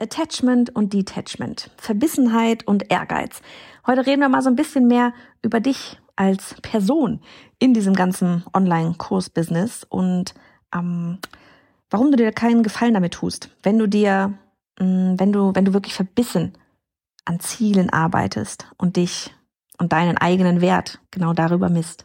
Attachment und Detachment, Verbissenheit und Ehrgeiz. Heute reden wir mal so ein bisschen mehr über dich als Person in diesem ganzen Online-Kurs-Business und ähm, warum du dir keinen Gefallen damit tust, wenn du dir, mh, mm, wenn du, wenn du wirklich verbissen an Zielen arbeitest und dich und deinen eigenen Wert genau darüber misst.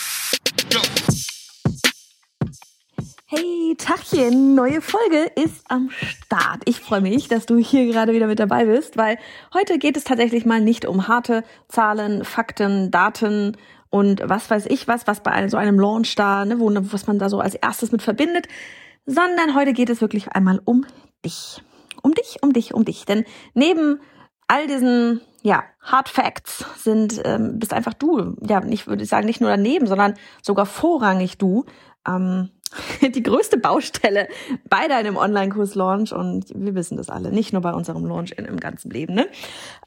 Hey, Tachchen, neue Folge ist am Start. Ich freue mich, dass du hier gerade wieder mit dabei bist, weil heute geht es tatsächlich mal nicht um harte Zahlen, Fakten, Daten und was weiß ich was, was bei so einem Launch da, ne, wo, was man da so als erstes mit verbindet, sondern heute geht es wirklich einmal um dich. Um dich, um dich, um dich. Denn neben all diesen ja, Hard Facts sind ähm, bist einfach du, ja, nicht würde ich sagen, nicht nur daneben, sondern sogar vorrangig du. Ähm, die größte Baustelle bei deinem Online-Kurs-Launch und wir wissen das alle, nicht nur bei unserem Launch in, im ganzen Leben. Ne?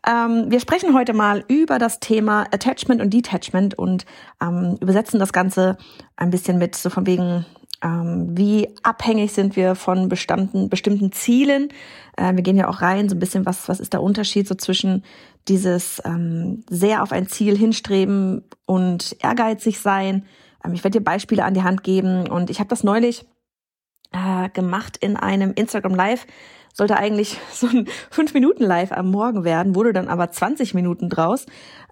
Ähm, wir sprechen heute mal über das Thema Attachment und Detachment und ähm, übersetzen das Ganze ein bisschen mit so von wegen, ähm, wie abhängig sind wir von bestimmten, bestimmten Zielen. Äh, wir gehen ja auch rein, so ein bisschen, was, was ist der Unterschied so zwischen dieses ähm, sehr auf ein Ziel hinstreben und ehrgeizig sein, ich werde dir Beispiele an die Hand geben und ich habe das neulich äh, gemacht in einem Instagram Live. Sollte eigentlich so ein 5 Minuten Live am Morgen werden, wurde dann aber 20 Minuten draus,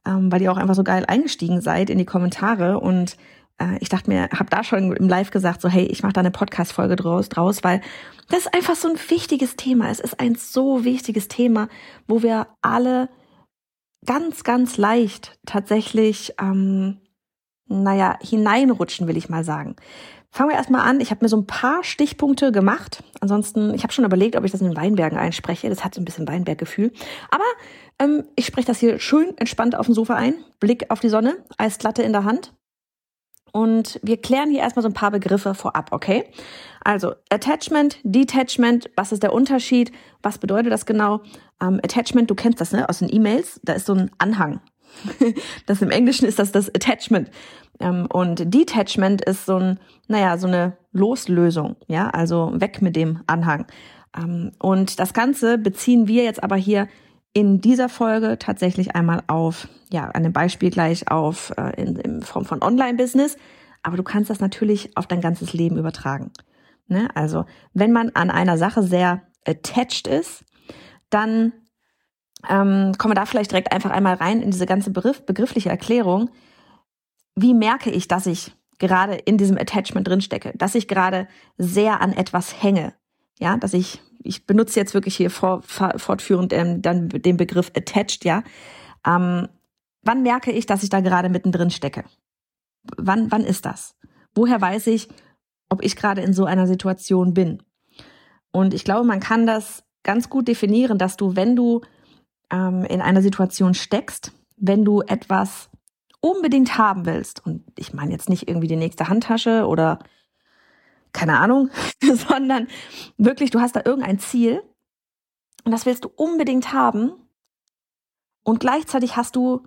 ähm, weil ihr auch einfach so geil eingestiegen seid in die Kommentare und äh, ich dachte mir, habe da schon im Live gesagt, so hey, ich mache da eine Podcast-Folge draus, draus, weil das ist einfach so ein wichtiges Thema. Es ist ein so wichtiges Thema, wo wir alle ganz, ganz leicht tatsächlich ähm, naja, hineinrutschen, will ich mal sagen. Fangen wir erstmal an. Ich habe mir so ein paar Stichpunkte gemacht. Ansonsten, ich habe schon überlegt, ob ich das in den Weinbergen einspreche. Das hat so ein bisschen Weinberggefühl. Aber ähm, ich spreche das hier schön entspannt auf dem Sofa ein. Blick auf die Sonne, Eisglatte in der Hand. Und wir klären hier erstmal so ein paar Begriffe vorab, okay? Also Attachment, Detachment, was ist der Unterschied? Was bedeutet das genau? Ähm, Attachment, du kennst das, ne? Aus den E-Mails, da ist so ein Anhang. Das im Englischen ist das das Attachment. Ähm, und Detachment ist so ein, naja, so eine Loslösung, ja, also weg mit dem Anhang. Ähm, und das Ganze beziehen wir jetzt aber hier in dieser Folge tatsächlich einmal auf, ja, an dem Beispiel gleich auf äh, in, in Form von Online-Business. Aber du kannst das natürlich auf dein ganzes Leben übertragen. Ne? Also, wenn man an einer Sache sehr attached ist, dann ähm, kommen wir da vielleicht direkt einfach einmal rein in diese ganze Begriff, begriffliche Erklärung. Wie merke ich, dass ich gerade in diesem Attachment drinstecke, dass ich gerade sehr an etwas hänge, ja, dass ich ich benutze jetzt wirklich hier vor, fortführend ähm, dann den Begriff attached, ja. Ähm, wann merke ich, dass ich da gerade mittendrin stecke? Wann, wann ist das? Woher weiß ich, ob ich gerade in so einer Situation bin? Und ich glaube, man kann das ganz gut definieren, dass du, wenn du ähm, in einer Situation steckst, wenn du etwas unbedingt haben willst, und ich meine jetzt nicht irgendwie die nächste Handtasche oder keine Ahnung, sondern wirklich, du hast da irgendein Ziel und das willst du unbedingt haben. Und gleichzeitig hast du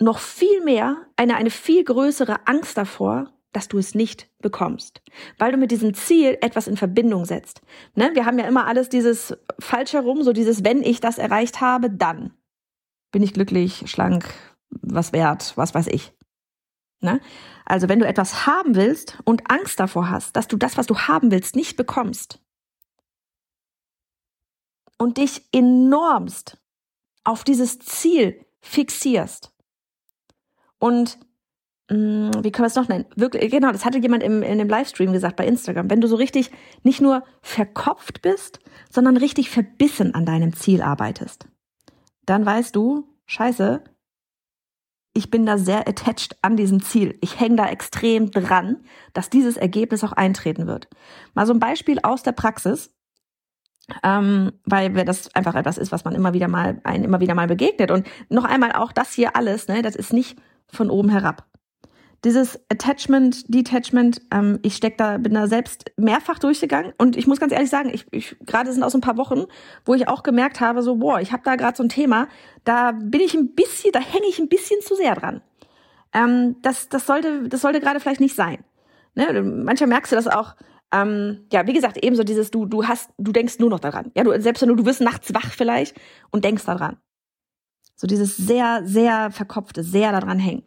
noch viel mehr, eine, eine viel größere Angst davor, dass du es nicht bekommst, weil du mit diesem Ziel etwas in Verbindung setzt. Ne? Wir haben ja immer alles dieses falsch herum, so dieses, wenn ich das erreicht habe, dann bin ich glücklich, schlank, was wert, was weiß ich. Ne? Also wenn du etwas haben willst und Angst davor hast, dass du das, was du haben willst, nicht bekommst und dich enormst auf dieses Ziel fixierst und wie können wir es noch nennen? Wirklich, genau, das hatte jemand im, in dem Livestream gesagt bei Instagram. Wenn du so richtig nicht nur verkopft bist, sondern richtig verbissen an deinem Ziel arbeitest, dann weißt du, scheiße, ich bin da sehr attached an diesem Ziel. Ich hänge da extrem dran, dass dieses Ergebnis auch eintreten wird. Mal so ein Beispiel aus der Praxis, ähm, weil das einfach etwas ist, was man immer wieder mal, einen immer wieder mal begegnet. Und noch einmal auch das hier alles, ne, das ist nicht von oben herab dieses Attachment, Detachment, ähm, ich steck da, bin da selbst mehrfach durchgegangen und ich muss ganz ehrlich sagen, ich, ich gerade sind aus ein paar Wochen, wo ich auch gemerkt habe, so boah, ich habe da gerade so ein Thema, da bin ich ein bisschen, da hänge ich ein bisschen zu sehr dran. Ähm, das, das sollte, das sollte gerade vielleicht nicht sein. Ne? Manchmal merkst du das auch. Ähm, ja, wie gesagt, ebenso dieses, du, du hast, du denkst nur noch daran. Ja, du selbst nur, du wirst nachts wach vielleicht und denkst daran. So dieses sehr, sehr verkopfte, sehr daran hängen.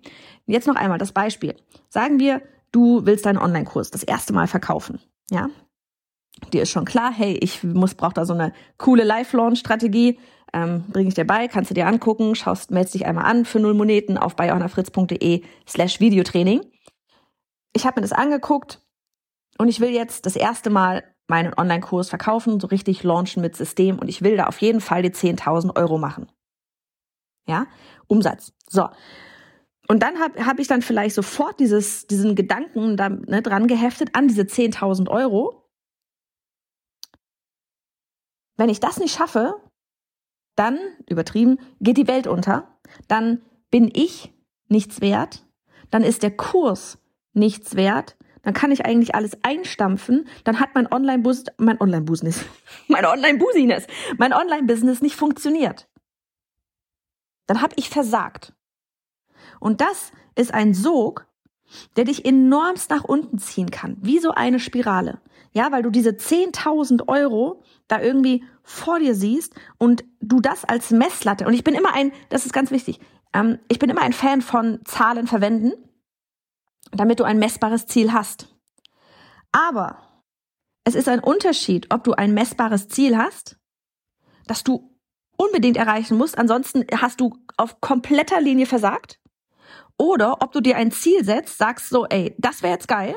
Jetzt noch einmal das Beispiel. Sagen wir, du willst deinen Online-Kurs das erste Mal verkaufen. Ja? Dir ist schon klar, hey, ich muss, brauche da so eine coole Live-Launch-Strategie. Ähm, bringe ich dir bei, kannst du dir angucken, schaust, meldest dich einmal an für null Moneten auf bayonafritz.de slash Videotraining. Ich habe mir das angeguckt und ich will jetzt das erste Mal meinen Online-Kurs verkaufen, so richtig launchen mit System und ich will da auf jeden Fall die 10.000 Euro machen. Ja, Umsatz. So. Und dann habe hab ich dann vielleicht sofort dieses, diesen Gedanken da, ne, dran geheftet an diese 10.000 Euro. Wenn ich das nicht schaffe, dann, übertrieben, geht die Welt unter. Dann bin ich nichts wert. Dann ist der Kurs nichts wert. Dann kann ich eigentlich alles einstampfen. Dann hat mein Online-Business, mein Online-Business, mein Online-Business, mein Online-Business nicht funktioniert dann habe ich versagt. Und das ist ein Sog, der dich enormst nach unten ziehen kann, wie so eine Spirale. Ja, weil du diese 10.000 Euro da irgendwie vor dir siehst und du das als Messlatte, und ich bin immer ein, das ist ganz wichtig, ähm, ich bin immer ein Fan von Zahlen verwenden, damit du ein messbares Ziel hast. Aber es ist ein Unterschied, ob du ein messbares Ziel hast, das du unbedingt erreichen musst, ansonsten hast du auf kompletter Linie versagt. Oder ob du dir ein Ziel setzt, sagst so, ey, das wäre jetzt geil,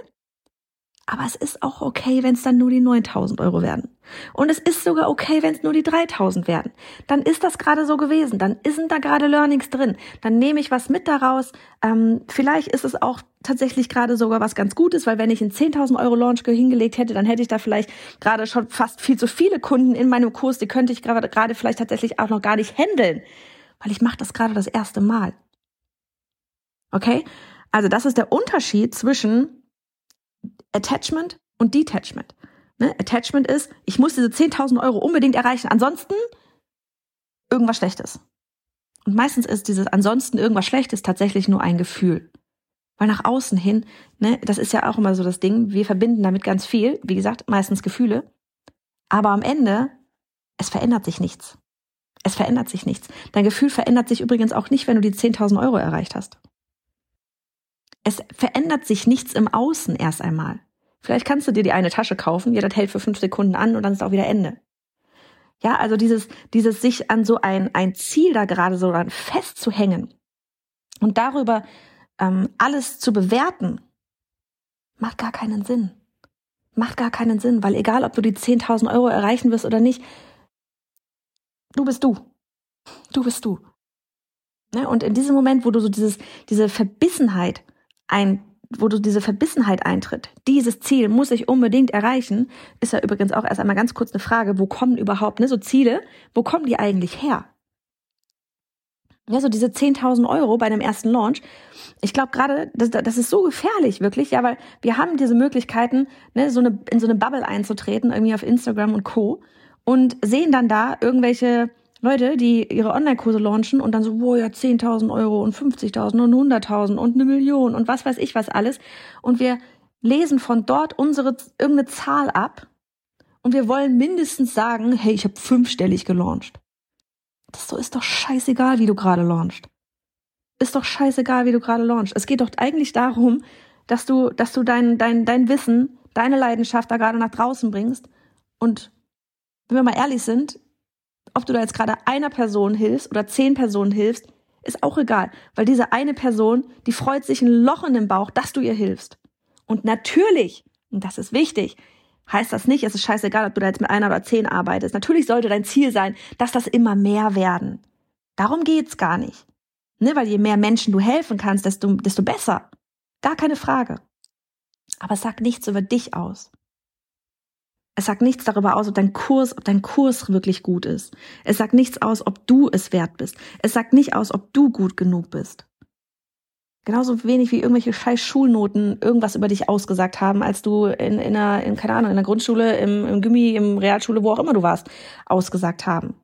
aber es ist auch okay, wenn es dann nur die 9000 Euro werden. Und es ist sogar okay, wenn es nur die 3000 werden. Dann ist das gerade so gewesen. Dann sind da gerade Learnings drin. Dann nehme ich was mit daraus. Ähm, vielleicht ist es auch tatsächlich gerade sogar was ganz Gutes, weil wenn ich einen 10.000 Euro Launch hingelegt hätte, dann hätte ich da vielleicht gerade schon fast viel zu viele Kunden in meinem Kurs. Die könnte ich gerade, gerade vielleicht tatsächlich auch noch gar nicht handeln, weil ich mache das gerade das erste Mal. Okay? Also das ist der Unterschied zwischen Attachment und Detachment. Ne? Attachment ist, ich muss diese 10.000 Euro unbedingt erreichen, ansonsten irgendwas Schlechtes. Und meistens ist dieses ansonsten irgendwas Schlechtes tatsächlich nur ein Gefühl. Weil nach außen hin, ne, das ist ja auch immer so das Ding, wir verbinden damit ganz viel, wie gesagt, meistens Gefühle. Aber am Ende, es verändert sich nichts. Es verändert sich nichts. Dein Gefühl verändert sich übrigens auch nicht, wenn du die 10.000 Euro erreicht hast. Es verändert sich nichts im Außen erst einmal. Vielleicht kannst du dir die eine Tasche kaufen, ja, das hält für fünf Sekunden an und dann ist auch wieder Ende. Ja, also dieses, dieses sich an so ein, ein Ziel da gerade so dann festzuhängen und darüber ähm, alles zu bewerten, macht gar keinen Sinn. Macht gar keinen Sinn, weil egal, ob du die 10.000 Euro erreichen wirst oder nicht, du bist du. Du bist du. Ne? Und in diesem Moment, wo du so dieses, diese Verbissenheit ein, wo du diese Verbissenheit eintritt, dieses Ziel muss ich unbedingt erreichen, ist ja übrigens auch erst einmal ganz kurz eine Frage, wo kommen überhaupt, ne, so Ziele, wo kommen die eigentlich her? Ja, so diese 10.000 Euro bei einem ersten Launch. Ich glaube gerade, das, das ist so gefährlich, wirklich, ja, weil wir haben diese Möglichkeiten, ne, so eine, in so eine Bubble einzutreten, irgendwie auf Instagram und Co. und sehen dann da irgendwelche Leute, die ihre Online-Kurse launchen und dann so, wo ja 10.000 Euro und 50.000 und 100.000 und eine Million und was weiß ich was alles. Und wir lesen von dort unsere irgendeine Zahl ab und wir wollen mindestens sagen, hey, ich habe fünfstellig gelauncht. Das so ist doch scheißegal, wie du gerade launchst. Ist doch scheißegal, wie du gerade launchst. Es geht doch eigentlich darum, dass du, dass du dein, dein, dein Wissen, deine Leidenschaft da gerade nach draußen bringst. Und wenn wir mal ehrlich sind, ob du da jetzt gerade einer Person hilfst oder zehn Personen hilfst, ist auch egal, weil diese eine Person, die freut sich ein Loch in den Bauch, dass du ihr hilfst. Und natürlich, und das ist wichtig, heißt das nicht, es ist scheißegal, ob du da jetzt mit einer oder zehn arbeitest. Natürlich sollte dein Ziel sein, dass das immer mehr werden. Darum geht's gar nicht. Ne, weil je mehr Menschen du helfen kannst, desto, desto besser. Gar keine Frage. Aber es sagt nichts über dich aus. Es sagt nichts darüber aus, ob dein Kurs, ob dein Kurs wirklich gut ist. Es sagt nichts aus, ob du es wert bist. Es sagt nicht aus, ob du gut genug bist. Genauso wenig wie irgendwelche scheiß Schulnoten irgendwas über dich ausgesagt haben, als du in, in einer, in, keine Ahnung, in der Grundschule, im, im Gimmi, im Realschule, wo auch immer du warst, ausgesagt haben.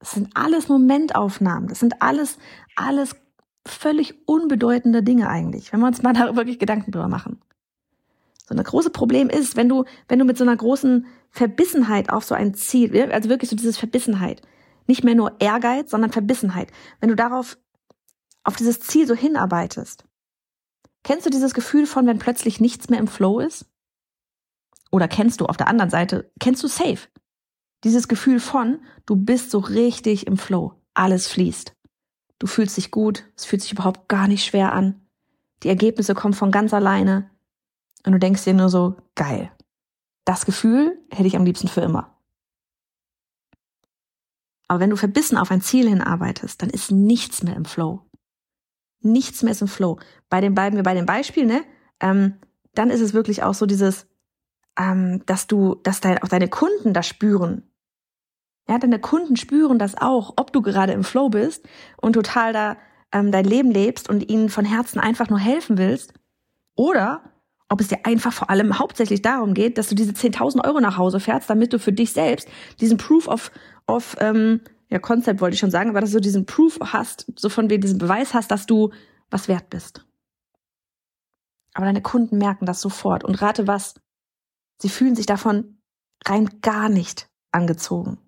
Das sind alles Momentaufnahmen. Das sind alles, alles völlig unbedeutende Dinge eigentlich, wenn wir uns mal da wirklich Gedanken drüber machen. So ein großes Problem ist, wenn du, wenn du mit so einer großen Verbissenheit auf so ein Ziel, also wirklich so dieses Verbissenheit, nicht mehr nur Ehrgeiz, sondern Verbissenheit, wenn du darauf, auf dieses Ziel so hinarbeitest. Kennst du dieses Gefühl von, wenn plötzlich nichts mehr im Flow ist? Oder kennst du auf der anderen Seite, kennst du safe? Dieses Gefühl von, du bist so richtig im Flow. Alles fließt. Du fühlst dich gut, es fühlt sich überhaupt gar nicht schwer an. Die Ergebnisse kommen von ganz alleine. Und du denkst dir nur so, geil. Das Gefühl hätte ich am liebsten für immer. Aber wenn du verbissen auf ein Ziel hinarbeitest, dann ist nichts mehr im Flow. Nichts mehr ist im Flow. Bei dem bleiben wir bei dem Beispiel, ne? Ähm, dann ist es wirklich auch so dieses, ähm, dass du, dass dein, auch deine Kunden das spüren. Ja, deine Kunden spüren das auch, ob du gerade im Flow bist und total da ähm, dein Leben lebst und ihnen von Herzen einfach nur helfen willst. Oder ob es dir einfach vor allem hauptsächlich darum geht, dass du diese 10.000 Euro nach Hause fährst, damit du für dich selbst diesen Proof of, of ähm, ja, Concept wollte ich schon sagen, aber dass du diesen Proof hast, so von wegen diesen Beweis hast, dass du was wert bist. Aber deine Kunden merken das sofort und rate was, sie fühlen sich davon rein gar nicht angezogen.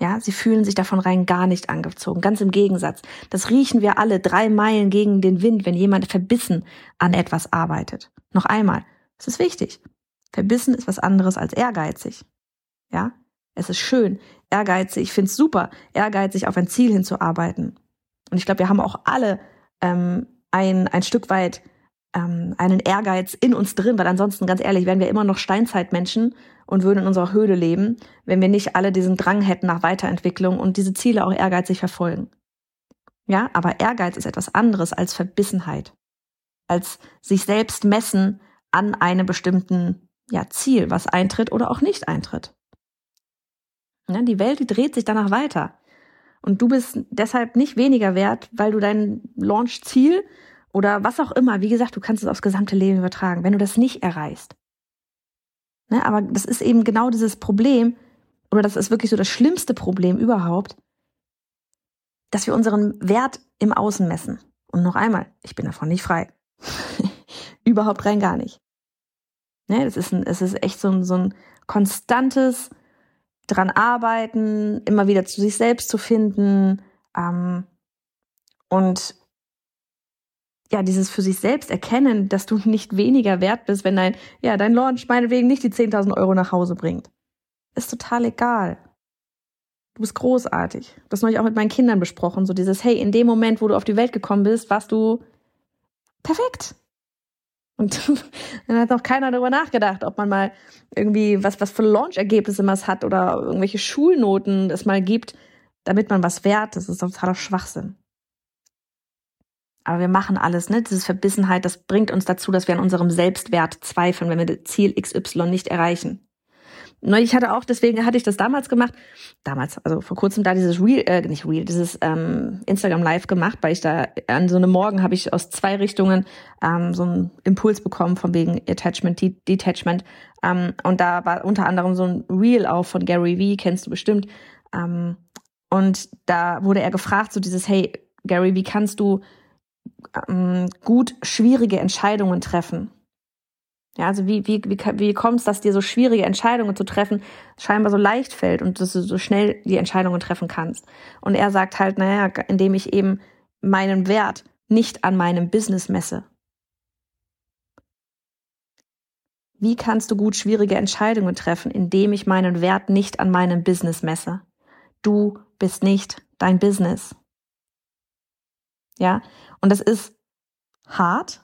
Ja, sie fühlen sich davon rein gar nicht angezogen. Ganz im Gegensatz. Das riechen wir alle drei Meilen gegen den Wind, wenn jemand verbissen an etwas arbeitet. Noch einmal. Es ist wichtig. Verbissen ist was anderes als ehrgeizig. Ja, es ist schön. Ehrgeizig, ich finde es super, ehrgeizig auf ein Ziel hinzuarbeiten. Und ich glaube, wir haben auch alle ähm, ein, ein Stück weit ähm, einen Ehrgeiz in uns drin, weil ansonsten, ganz ehrlich, wären wir immer noch Steinzeitmenschen und würden in unserer Höhle leben, wenn wir nicht alle diesen Drang hätten nach Weiterentwicklung und diese Ziele auch ehrgeizig verfolgen. Ja, aber Ehrgeiz ist etwas anderes als Verbissenheit, als sich selbst messen an einem bestimmten ja, Ziel, was eintritt oder auch nicht eintritt. Ja, die Welt, die dreht sich danach weiter. Und du bist deshalb nicht weniger wert, weil du dein Launch-Ziel oder was auch immer. Wie gesagt, du kannst es aufs gesamte Leben übertragen, wenn du das nicht erreichst. Ne, aber das ist eben genau dieses Problem, oder das ist wirklich so das schlimmste Problem überhaupt, dass wir unseren Wert im Außen messen. Und noch einmal, ich bin davon nicht frei. überhaupt rein gar nicht. Ne, das ist ein, es ist echt so ein, so ein konstantes dran arbeiten, immer wieder zu sich selbst zu finden ähm, und ja, dieses für sich selbst erkennen, dass du nicht weniger wert bist, wenn dein, ja, dein Launch meinetwegen nicht die 10.000 Euro nach Hause bringt. Ist total egal. Du bist großartig. Das habe ich auch mit meinen Kindern besprochen. So dieses, hey, in dem Moment, wo du auf die Welt gekommen bist, warst du perfekt. Und dann hat auch keiner darüber nachgedacht, ob man mal irgendwie was, was für Launch-Ergebnisse man hat oder irgendwelche Schulnoten es mal gibt, damit man was wert. Das ist totaler Schwachsinn. Aber wir machen alles, ne? Diese Verbissenheit, das bringt uns dazu, dass wir an unserem Selbstwert zweifeln, wenn wir das Ziel XY nicht erreichen. Ich hatte auch, deswegen hatte ich das damals gemacht, damals, also vor kurzem da dieses Real, äh, nicht Real, dieses ähm, Instagram Live gemacht, weil ich da an so einem Morgen habe ich aus zwei Richtungen ähm, so einen Impuls bekommen von wegen Attachment, De Detachment. Ähm, und da war unter anderem so ein Real auch von Gary Vee, kennst du bestimmt. Ähm, und da wurde er gefragt, so dieses, hey, Gary, wie kannst du gut schwierige Entscheidungen treffen. Ja, also wie, wie, wie, wie kommt es, dass dir so schwierige Entscheidungen zu treffen scheinbar so leicht fällt und dass du so schnell die Entscheidungen treffen kannst? Und er sagt halt, naja, indem ich eben meinen Wert nicht an meinem Business messe. Wie kannst du gut schwierige Entscheidungen treffen, indem ich meinen Wert nicht an meinem Business messe? Du bist nicht dein Business. Ja, und das ist hart,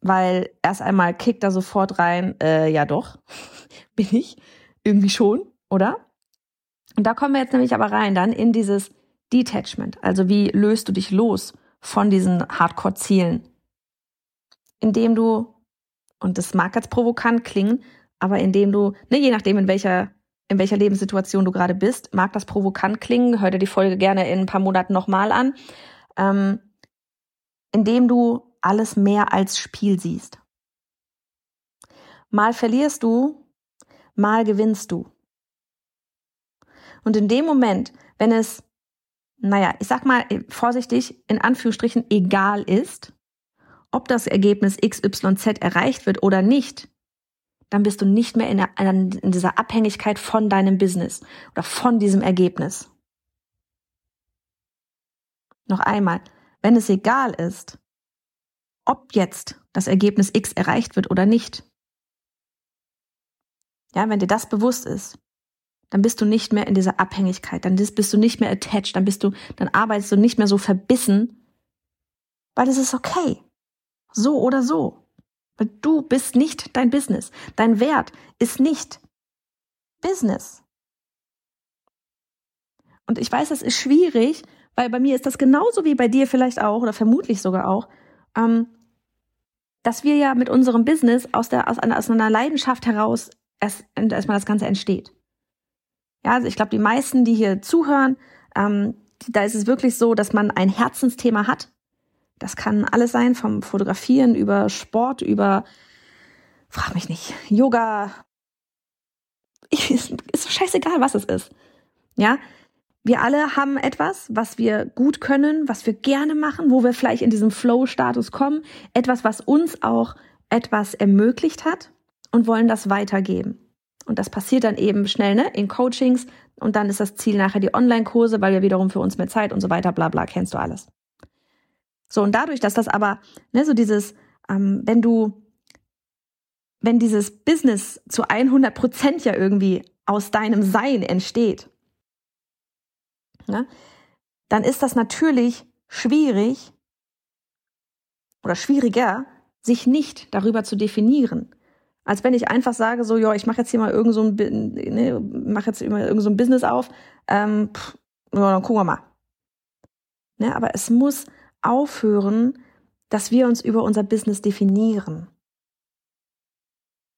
weil erst einmal kickt da sofort rein, äh, ja doch, bin ich irgendwie schon, oder? Und da kommen wir jetzt nämlich aber rein dann in dieses Detachment, also wie löst du dich los von diesen Hardcore-Zielen? Indem du, und das mag jetzt provokant klingen, aber indem du, ne, je nachdem, in welcher, in welcher Lebenssituation du gerade bist, mag das provokant klingen, hör dir die Folge gerne in ein paar Monaten nochmal an, ähm, indem du alles mehr als Spiel siehst. Mal verlierst du, mal gewinnst du. Und in dem Moment, wenn es, naja, ich sag mal vorsichtig, in Anführungsstrichen egal ist, ob das Ergebnis XYZ erreicht wird oder nicht, dann bist du nicht mehr in, der, in dieser Abhängigkeit von deinem Business oder von diesem Ergebnis. Noch einmal, wenn es egal ist, ob jetzt das Ergebnis X erreicht wird oder nicht, ja, wenn dir das bewusst ist, dann bist du nicht mehr in dieser Abhängigkeit, dann bist du nicht mehr attached, dann bist du, dann arbeitest du nicht mehr so verbissen, weil es ist okay. So oder so. Du bist nicht dein Business. Dein Wert ist nicht Business. Und ich weiß, das ist schwierig, weil bei mir ist das genauso wie bei dir vielleicht auch oder vermutlich sogar auch, ähm, dass wir ja mit unserem Business aus, der, aus, einer, aus einer Leidenschaft heraus erst, erstmal das Ganze entsteht. Ja, also ich glaube, die meisten, die hier zuhören, ähm, da ist es wirklich so, dass man ein Herzensthema hat. Das kann alles sein, vom Fotografieren über Sport, über, frag mich nicht, Yoga. Ist, ist scheißegal, was es ist. Ja, wir alle haben etwas, was wir gut können, was wir gerne machen, wo wir vielleicht in diesem Flow-Status kommen, etwas, was uns auch etwas ermöglicht hat und wollen das weitergeben. Und das passiert dann eben schnell ne, in Coachings und dann ist das Ziel nachher die Online-Kurse, weil wir wiederum für uns mehr Zeit und so weiter, bla bla, kennst du alles. So, und dadurch, dass das aber, ne, so dieses, ähm, wenn du, wenn dieses Business zu 100 Prozent ja irgendwie aus deinem Sein entsteht, ne, dann ist das natürlich schwierig oder schwieriger, sich nicht darüber zu definieren als wenn ich einfach sage, so, ja, ich mache jetzt hier mal irgend so ein, ne, mach jetzt immer irgend so ein Business auf, ähm, pff, ja, dann gucken wir mal. Ne, aber es muss aufhören, dass wir uns über unser Business definieren.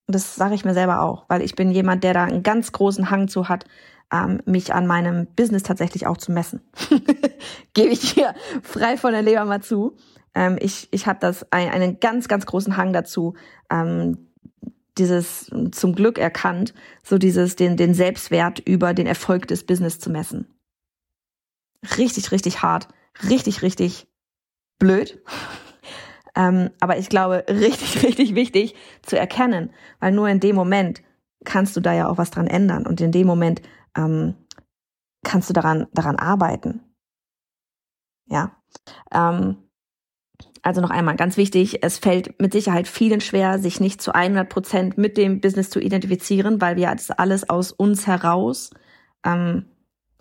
Und das sage ich mir selber auch, weil ich bin jemand, der da einen ganz großen Hang zu hat, ähm, mich an meinem Business tatsächlich auch zu messen. Gebe ich hier frei von der Leber mal zu. Ähm, ich ich habe das ein, einen ganz, ganz großen Hang dazu, ähm, dieses zum Glück erkannt, so dieses den den Selbstwert über den Erfolg des Business zu messen. Richtig, richtig hart, richtig, richtig blöd. ähm, aber ich glaube, richtig, richtig wichtig zu erkennen, weil nur in dem Moment kannst du da ja auch was dran ändern und in dem Moment ähm, kannst du daran daran arbeiten. Ja. Ähm, also noch einmal ganz wichtig, es fällt mit Sicherheit vielen schwer, sich nicht zu 100 Prozent mit dem Business zu identifizieren, weil wir das alles aus uns heraus, ähm,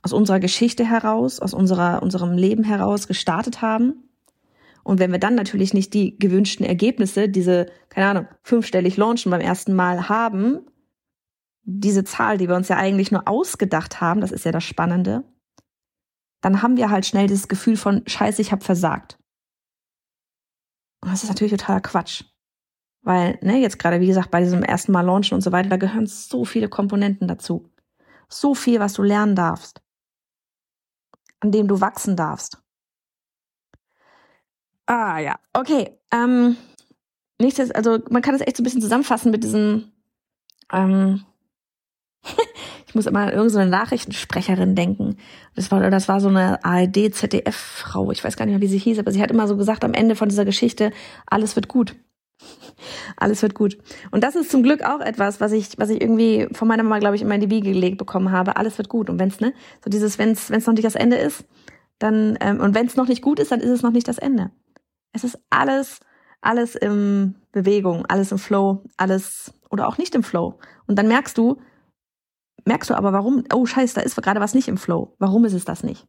aus unserer Geschichte heraus, aus unserer, unserem Leben heraus gestartet haben. Und wenn wir dann natürlich nicht die gewünschten Ergebnisse, diese, keine Ahnung, fünfstellig launchen beim ersten Mal haben, diese Zahl, die wir uns ja eigentlich nur ausgedacht haben, das ist ja das Spannende, dann haben wir halt schnell dieses Gefühl von, scheiße, ich habe versagt. Und das ist natürlich totaler Quatsch. Weil, ne, jetzt gerade, wie gesagt, bei diesem ersten Mal launchen und so weiter, da gehören so viele Komponenten dazu. So viel, was du lernen darfst. An dem du wachsen darfst. Ah, ja. Okay. Ähm, nächstes, also man kann das echt so ein bisschen zusammenfassen mit diesem, ähm, ich muss immer an irgendeine Nachrichtensprecherin denken. Das war, das war so eine ARD-ZDF-Frau. Ich weiß gar nicht mehr, wie sie hieß, aber sie hat immer so gesagt am Ende von dieser Geschichte, alles wird gut. Alles wird gut. Und das ist zum Glück auch etwas, was ich, was ich irgendwie von meiner Mama, glaube ich, immer in die Wiege gelegt bekommen habe. Alles wird gut. Und wenn's, ne, so dieses, wenn's, wenn's noch nicht das Ende ist, dann, ähm, und wenn's noch nicht gut ist, dann ist es noch nicht das Ende. Es ist alles, alles im Bewegung, alles im Flow, alles, oder auch nicht im Flow. Und dann merkst du, merkst du aber, warum, oh scheiße, da ist gerade was nicht im Flow. Warum ist es das nicht?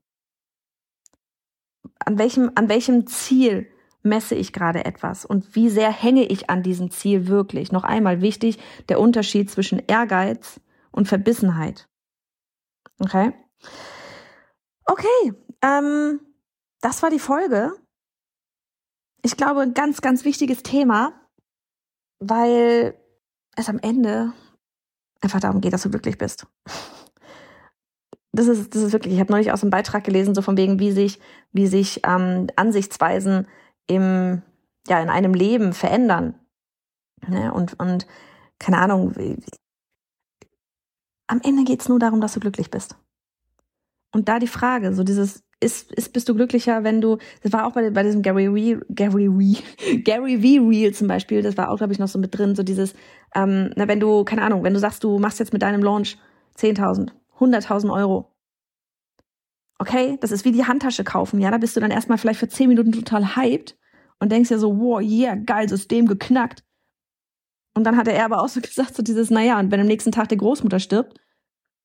An welchem, an welchem Ziel messe ich gerade etwas und wie sehr hänge ich an diesem Ziel wirklich? Noch einmal wichtig, der Unterschied zwischen Ehrgeiz und Verbissenheit. Okay? Okay, ähm, das war die Folge. Ich glaube, ein ganz, ganz wichtiges Thema, weil es am Ende einfach darum geht, dass du glücklich bist. Das ist, das ist wirklich, ich habe neulich aus einem Beitrag gelesen, so von wegen, wie sich, wie sich ähm, Ansichtsweisen im, ja, in einem Leben verändern. Ne? Und, und keine Ahnung, am Ende geht's nur darum, dass du glücklich bist. Und da die Frage, so dieses, ist, ist, bist du glücklicher, wenn du, das war auch bei, bei diesem Gary Wee, Gary Wee, Gary V Reel zum Beispiel, das war auch, glaube ich, noch so mit drin, so dieses, ähm, na, wenn du, keine Ahnung, wenn du sagst, du machst jetzt mit deinem Launch 10.000, 100.000 Euro. Okay, das ist wie die Handtasche kaufen, ja, da bist du dann erstmal vielleicht für 10 Minuten total hyped und denkst ja so, wow, yeah, geil, System geknackt. Und dann hat er aber auch so gesagt, so dieses, naja, und wenn am nächsten Tag die Großmutter stirbt,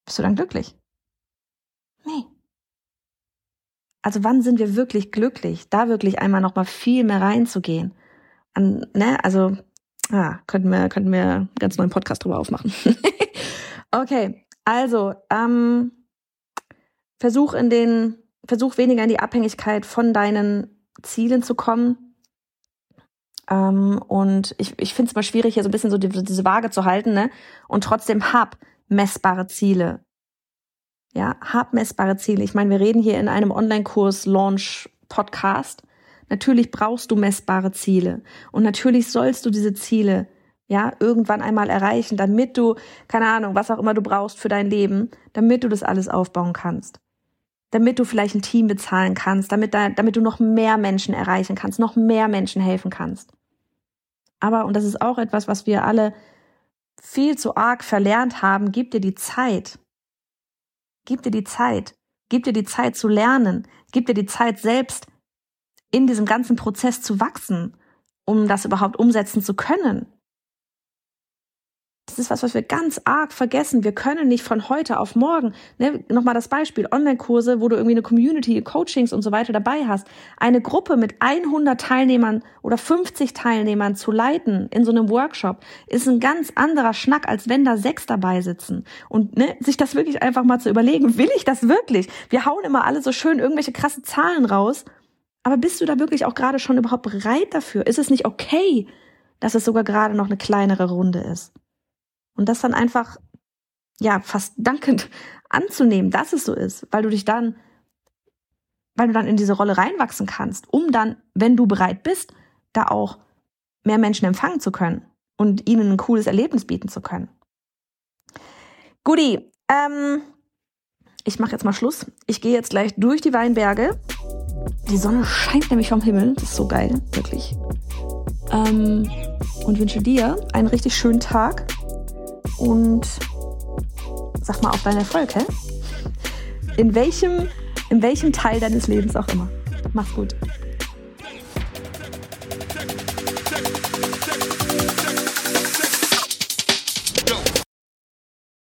bist du dann glücklich? Nee. Also wann sind wir wirklich glücklich, da wirklich einmal noch mal viel mehr reinzugehen? An, ne, also ah, könnten wir könnten wir einen ganz neuen Podcast drüber aufmachen. okay, also ähm, versuch in den versuch weniger in die Abhängigkeit von deinen Zielen zu kommen. Ähm, und ich, ich finde es mal schwierig, hier so ein bisschen so die, diese Waage zu halten, ne? Und trotzdem hab messbare Ziele. Ja, hab messbare Ziele. Ich meine, wir reden hier in einem Online-Kurs-Launch-Podcast. Natürlich brauchst du messbare Ziele. Und natürlich sollst du diese Ziele ja, irgendwann einmal erreichen, damit du, keine Ahnung, was auch immer du brauchst für dein Leben, damit du das alles aufbauen kannst. Damit du vielleicht ein Team bezahlen kannst, damit, da, damit du noch mehr Menschen erreichen kannst, noch mehr Menschen helfen kannst. Aber, und das ist auch etwas, was wir alle viel zu arg verlernt haben, gib dir die Zeit. Gib dir die Zeit. Gib dir die Zeit zu lernen. Gib dir die Zeit selbst in diesem ganzen Prozess zu wachsen, um das überhaupt umsetzen zu können. Das ist was, was wir ganz arg vergessen. Wir können nicht von heute auf morgen, ne, nochmal das Beispiel, Online-Kurse, wo du irgendwie eine Community, Coachings und so weiter dabei hast, eine Gruppe mit 100 Teilnehmern oder 50 Teilnehmern zu leiten in so einem Workshop, ist ein ganz anderer Schnack, als wenn da sechs dabei sitzen. Und ne, sich das wirklich einfach mal zu überlegen, will ich das wirklich? Wir hauen immer alle so schön irgendwelche krasse Zahlen raus, aber bist du da wirklich auch gerade schon überhaupt bereit dafür? Ist es nicht okay, dass es sogar gerade noch eine kleinere Runde ist? Und das dann einfach, ja, fast dankend anzunehmen, dass es so ist, weil du dich dann, weil du dann in diese Rolle reinwachsen kannst, um dann, wenn du bereit bist, da auch mehr Menschen empfangen zu können und ihnen ein cooles Erlebnis bieten zu können. Guti, ähm, ich mache jetzt mal Schluss. Ich gehe jetzt gleich durch die Weinberge. Die Sonne scheint nämlich vom Himmel. Das ist so geil, wirklich. Ähm, und wünsche dir einen richtig schönen Tag und sag mal auf deinen Erfolg, hä? In welchem, in welchem Teil deines Lebens auch immer. Mach's gut.